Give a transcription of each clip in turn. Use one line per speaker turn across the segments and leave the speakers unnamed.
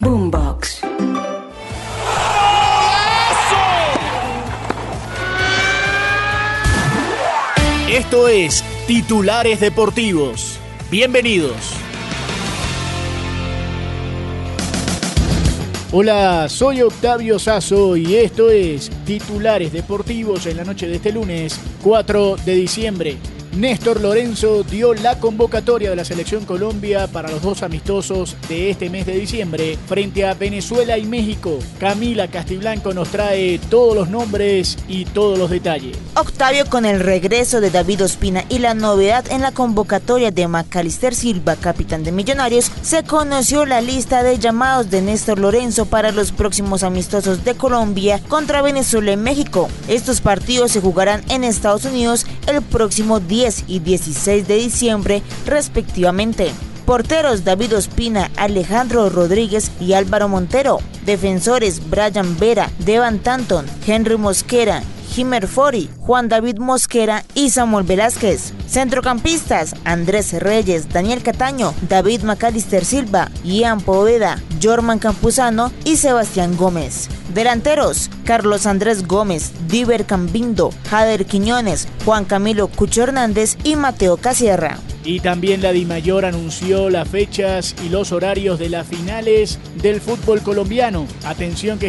Boombox.
Esto es Titulares Deportivos. Bienvenidos. Hola, soy Octavio Sazo y esto es Titulares Deportivos en la noche de este lunes 4 de diciembre. Néstor Lorenzo dio la convocatoria de la Selección Colombia para los dos amistosos de este mes de diciembre frente a Venezuela y México. Camila Castiblanco nos trae todos los nombres y todos los detalles.
Octavio con el regreso de David Ospina y la novedad en la convocatoria de Macalister Silva, capitán de Millonarios, se conoció la lista de llamados de Néstor Lorenzo para los próximos amistosos de Colombia contra Venezuela y México. Estos partidos se jugarán en Estados Unidos el próximo 10 y 16 de diciembre respectivamente. Porteros David Ospina, Alejandro Rodríguez y Álvaro Montero. Defensores Brian Vera, Devan Tanton, Henry Mosquera, Jimer Fori, Juan David Mosquera y Samuel Velázquez. Centrocampistas, Andrés Reyes, Daniel Cataño, David Macalister Silva, Ian Poveda, Jorman Campuzano y Sebastián Gómez. Delanteros, Carlos Andrés Gómez, Diver Cambindo, Jader Quiñones, Juan Camilo Cucho Hernández y Mateo Casierra.
Y también la DIMAYOR anunció las fechas y los horarios de las finales del fútbol colombiano. Atención que...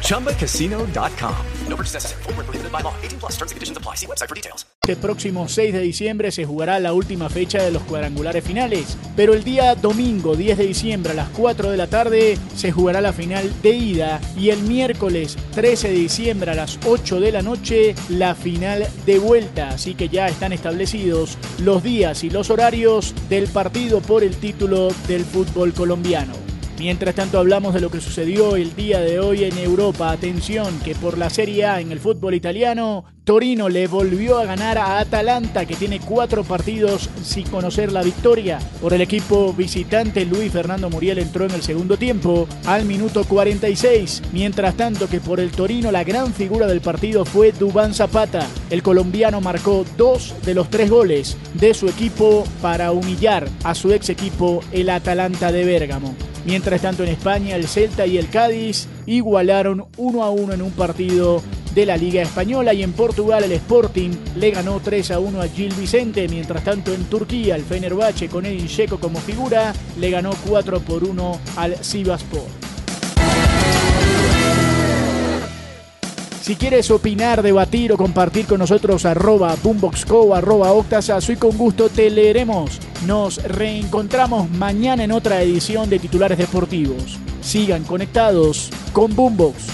ChumbaCasino.com. No purchase necessary. Full prohibited by law. 18 plus terms and conditions apply. See website for details.
Este próximo 6 de diciembre se jugará la última fecha de los cuadrangulares finales, pero el día domingo 10 de diciembre a las 4 de la tarde se jugará la final de ida y el miércoles 13 de diciembre a las 8 de la noche la final de vuelta, así que ya están establecidos los días y los horarios del partido por el título del fútbol colombiano. Mientras tanto hablamos de lo que sucedió el día de hoy en Europa. Atención que por la Serie A en el fútbol italiano, Torino le volvió a ganar a Atalanta que tiene cuatro partidos sin conocer la victoria. Por el equipo visitante, Luis Fernando Muriel entró en el segundo tiempo al minuto 46. Mientras tanto que por el Torino la gran figura del partido fue Dubán Zapata. El colombiano marcó dos de los tres goles de su equipo para humillar a su ex equipo, el Atalanta de Bérgamo. Mientras tanto en España el Celta y el Cádiz igualaron 1 a 1 en un partido de la Liga Española y en Portugal el Sporting le ganó 3 a 1 a Gil Vicente, mientras tanto en Turquía el Fenerbahce con Edin Dzeko como figura le ganó 4 por 1 al Sivaspor. Si quieres opinar, debatir o compartir con nosotros arroba boomboxco, arroba octasazo y con gusto te leeremos. Nos reencontramos mañana en otra edición de Titulares Deportivos. Sigan conectados con Boombox.